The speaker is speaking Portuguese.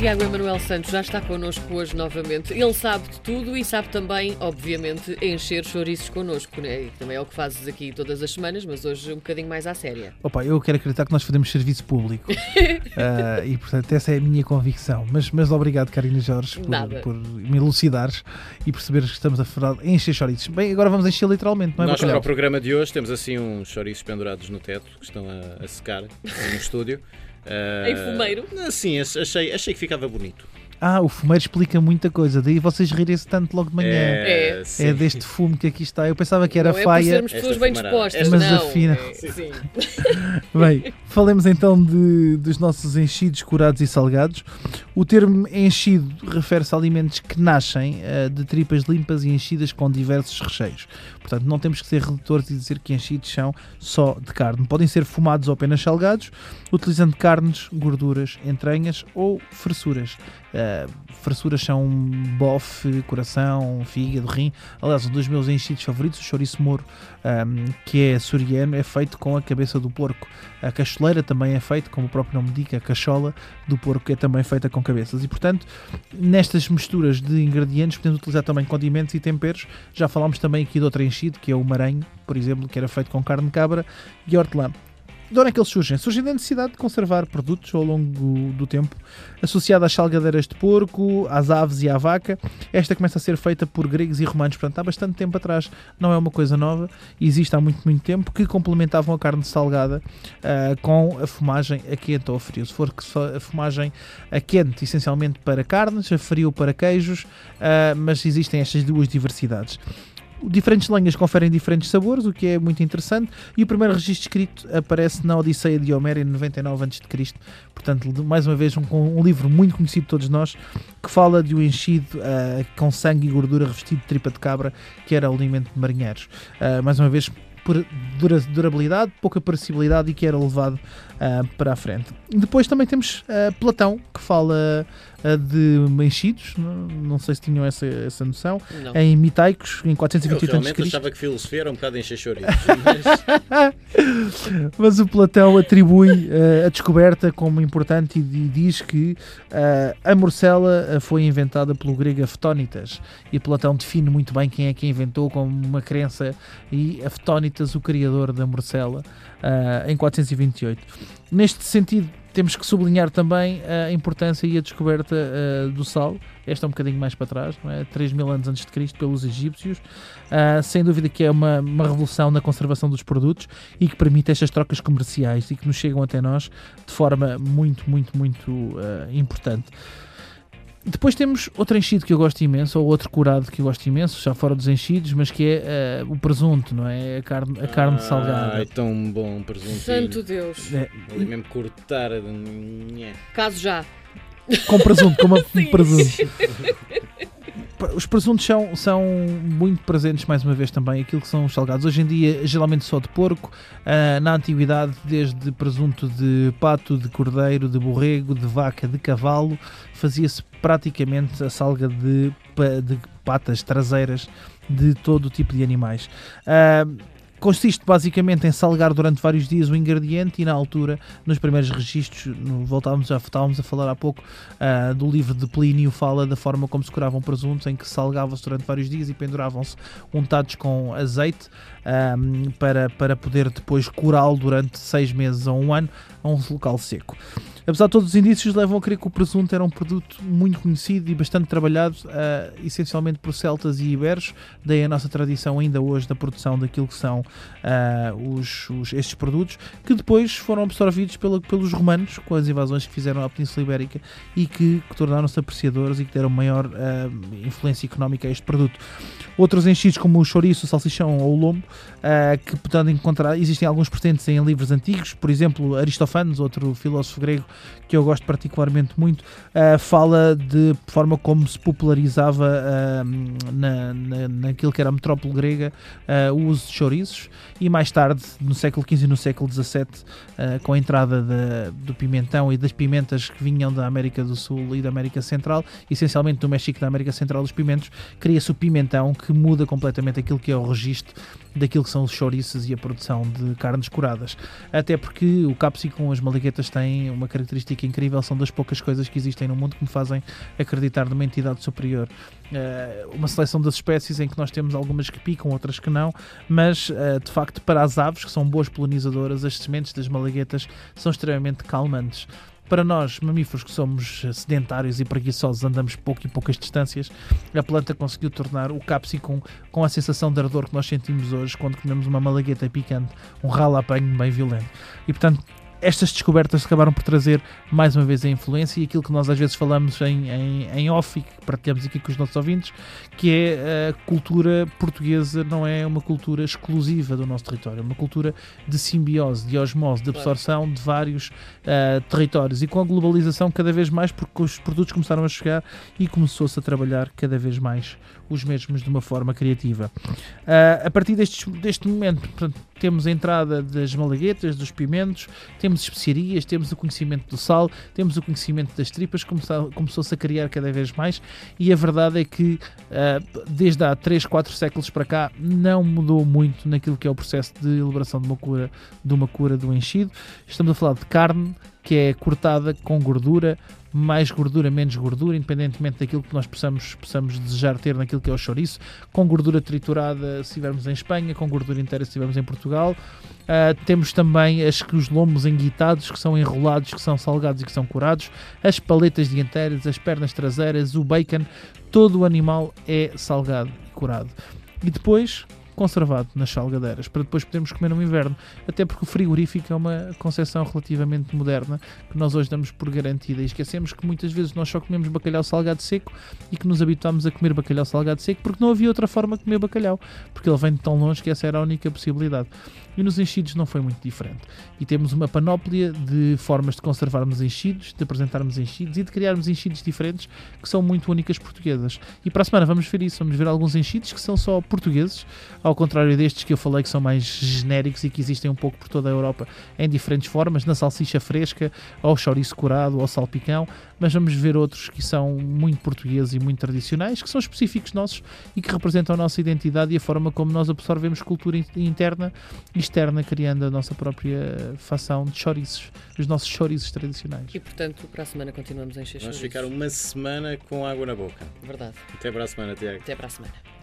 O Tiago Emanuel Santos já está connosco hoje novamente. Ele sabe de tudo e sabe também, obviamente, encher chouriços connosco, né? E também é o que fazes aqui todas as semanas, mas hoje um bocadinho mais à séria. Opa, eu quero acreditar que nós fazemos serviço público. Ah, e portanto, essa é a minha convicção. Mas, mas obrigado, Karina Jorge, por, por me elucidares e perceberes que estamos a falar em encher chouriços. Bem, agora vamos encher literalmente, não é? Nós para bacalhau? o programa de hoje temos assim uns chouriços pendurados no teto que estão a, a secar no estúdio. Ah, Em fumeiro? Sim, achei, achei que ficava bonito. Ah, o fumeiro explica muita coisa. Daí vocês rirem-se tanto logo de manhã. É. É, sim. deste fumo que aqui está. Eu pensava que era não é por faia. sermos pessoas bem dispostas, Mas não. afina. É, sim. Bem, falemos então de- dos nossos enchidos curados e salgados. O termo enchido refere-se a alimentos que nascem eh, de tripas limpas e enchidas com diversos recheios. Portanto, não temos que ser redutores e dizer que enchidos são só de carne. Podem ser fumados ou apenas salgados, utilizando carnes, gorduras, entranhas ou fressuras. Eh, fressuras são bofe, coração, fígado, rim. Aliás, um dos meus enchidos favoritos, o chouriço moro, ahm, que é açoriano, é feito com a cabeça do porco. A cacholeira também é feita, como o próprio nome indica, a cachola do porco é também feita com cabeças. E, portanto, nestas misturas de ingredientes podemos utilizar também condimentos e temperos. Já falámos também aqui de outro enchido, que é o maranho, por exemplo, que era feito com carne de cabra e hortelã. De onde é que eles surgem? Surgem da necessidade de conservar produtos ao longo do tempo, associado às salgadeiras de porco, às aves e à vaca. Esta começa a ser feita por gregos e romanos, portanto, há bastante tempo atrás. Não é uma coisa nova, existe há muito, muito tempo, que complementavam a carne salgada ah, com a fumagem a quente ou a frio. Se for a fumagem a quente, essencialmente para carnes, a frio para queijos, ah, mas existem estas duas diversidades. Diferentes lenhas conferem diferentes sabores, o que é muito interessante, e o primeiro registro escrito aparece na Odisseia de Homero em 99 a.C. Portanto, mais uma vez, um, um livro muito conhecido de todos nós, que fala de um enchido ah, com sangue e gordura revestido de tripa de cabra, que era o alimento de marinheiros. Ah, mais uma vez, por dura- durabilidade, pouca perecibilidade e que era levado ah, para a frente. Depois também temos Platão, que fala ah, de enchidos, não, não sei se tinham essa, essa noção, Não. em Mitaicos, em Eu 428 realmente a.C. achava que filosofia era um bocado encher chouriços. mas- Mas o Platão atribui eh, a descoberta como importante e, di- diz que eh, a morcela eh, foi inventada pelo grego Aftónitas. E Platão define muito bem quem é que a inventou como uma crença e Aftónitas, o criador da morcela, eh, em 428. Neste sentido, temos que sublinhar também a importância e a descoberta eh, do sal. Esta é um bocadinho mais para trás, não é? 3 mil anos antes de Cristo, pelos egípcios. Ah, sem dúvida que é uma, uma revolução na conservação dos produtos e que permite estas trocas comerciais e que nos chegam até nós de forma muito, muito, muito ah, importante. Depois temos outro enchido que eu gosto imenso, ou outro curado que eu gosto imenso, já fora dos enchidos, mas que é ah, o presunto, não é? A carne, a carne salgada. Ai, tão bom presunto. Santo Deus. É, Ali mesmo cortar. Caso já. com presunto, com uma presunto. Os presuntos são, são muito presentes, mais uma vez, também, aquilo que são os salgados. Hoje em dia, geralmente só de porco. Ah, na antiguidade, desde presunto de pato, de cordeiro, de borrego, de vaca, de cavalo, fazia-se praticamente a salga de, de patas traseiras de todo o tipo de animais. Ah, Consiste basicamente em salgar durante vários dias o ingrediente e na altura, nos primeiros registros, voltávamos, já estávamos a falar há pouco ah, do livro de Plínio, fala da forma como se curavam presuntos, em que salgavam-se durante vários dias e penduravam-se untados com azeite ah, para, para poder depois curá-lo durante seis meses ou um ano a um local seco. Apesar de todos os indícios, levam a crer que o presunto era um produto muito conhecido e bastante trabalhado, ah, essencialmente por celtas e iberos, daí a nossa tradição ainda hoje da produção daquilo que são ah, os, os- estes produtos, que depois foram absorvidos pela- pelos romanos com as invasões que fizeram à Península Ibérica e que, que tornaram-se apreciadores e que deram maior ah, influência económica a este produto. Outros enchidos como o chouriço, o salsichão ou o lombo, que portanto encontrar, existem alguns presentes em livros antigos, por exemplo, Aristofanes, outro filósofo grego, que eu gosto particularmente muito, uh, fala de forma como se popularizava uh, na, na, naquilo que era a metrópole grega uh, o uso de chouriços e mais tarde, no século XV e no século XVII, com a entrada de, do pimentão e das pimentas que vinham da América do Sul e da América Central, essencialmente do México e da América Central, dos pimentos, cria-se o pimentão que muda completamente aquilo que é o registro daquilo que são os chouriços e a produção de carnes curadas. Até porque o capsicum, as malaguetas têm uma característica incrível, são das poucas coisas que existem no mundo que me fazem acreditar numa entidade superior. Uh, uma seleção das espécies em que nós temos algumas que picam, outras que não, mas uh, de facto para as aves, que são boas polinizadoras, as sementes das malaguetas são extremamente calmantes. Para nós, mamíferos que somos sedentários e preguiçosos, andamos pouco e poucas distâncias, a planta conseguiu tornar o capsicum com a sensação de ardor que nós sentimos hoje quando comemos uma malagueta picante, um ralapanho bem violento. E portanto, estas descobertas acabaram por trazer mais uma vez a influência e aquilo que nós às vezes falamos em, em, em off e que partilhamos aqui com os nossos ouvintes, que é a cultura portuguesa não é uma cultura exclusiva do nosso território, é uma cultura de simbiose, de osmose, de absorção de vários uh, territórios e com a globalização cada vez mais porque os produtos começaram a chegar e começou-se a trabalhar cada vez mais os mesmos de uma forma criativa. Uh, a partir deste, deste momento, portanto, temos a entrada das malaguetas, dos pimentos, temos especiarias, temos o conhecimento do sal, temos o conhecimento das tripas, começou-se a criar cada vez mais e a verdade é que uh, desde há 3, 4 séculos para cá não mudou muito naquilo que é o processo de elaboração de uma cura, de uma cura do enchido. Estamos a falar de carne que é cortada com gordura, mais gordura, menos gordura, independentemente daquilo que nós possamos, possamos desejar ter naquilo que é o chouriço, com gordura triturada se estivermos em Espanha, com gordura inteira se estivermos em Portugal. Uh, temos também as, os lombos enguitados, que são enrolados, que são salgados e que são curados, as paletas dianteiras, as pernas traseiras, o bacon, todo o animal é salgado e curado. E depois conservado nas salgadeiras, para depois podermos comer no inverno. Até porque o frigorífico é uma concepção relativamente moderna que nós hoje damos por garantida e esquecemos que muitas vezes nós só comemos bacalhau salgado seco e que nos habituamos a comer bacalhau salgado seco porque não havia outra forma de comer bacalhau, porque ele vem de tão longe que essa era a única possibilidade. E nos enchidos não foi muito diferente. E temos uma panóplia de formas de conservarmos enchidos, de apresentarmos enchidos e de criarmos enchidos diferentes que são muito únicas portuguesas. E para a semana vamos ver isso, vamos ver alguns enchidos que são só portugueses, ao contrário destes que eu falei que são mais genéricos e que existem um pouco por toda a Europa em diferentes formas, na salsicha fresca, ao chouriço curado, ao salpicão, mas vamos ver outros que são muito portugueses e muito tradicionais, que são específicos nossos e que representam a nossa identidade e a forma como nós absorvemos cultura interna e externa, criando a nossa própria facção de chouriços, os nossos chouriços tradicionais. E portanto, para a semana continuamos a encher Vamos ficar uma semana com água na boca. Verdade. Até para a semana, Tiago. Até para a semana.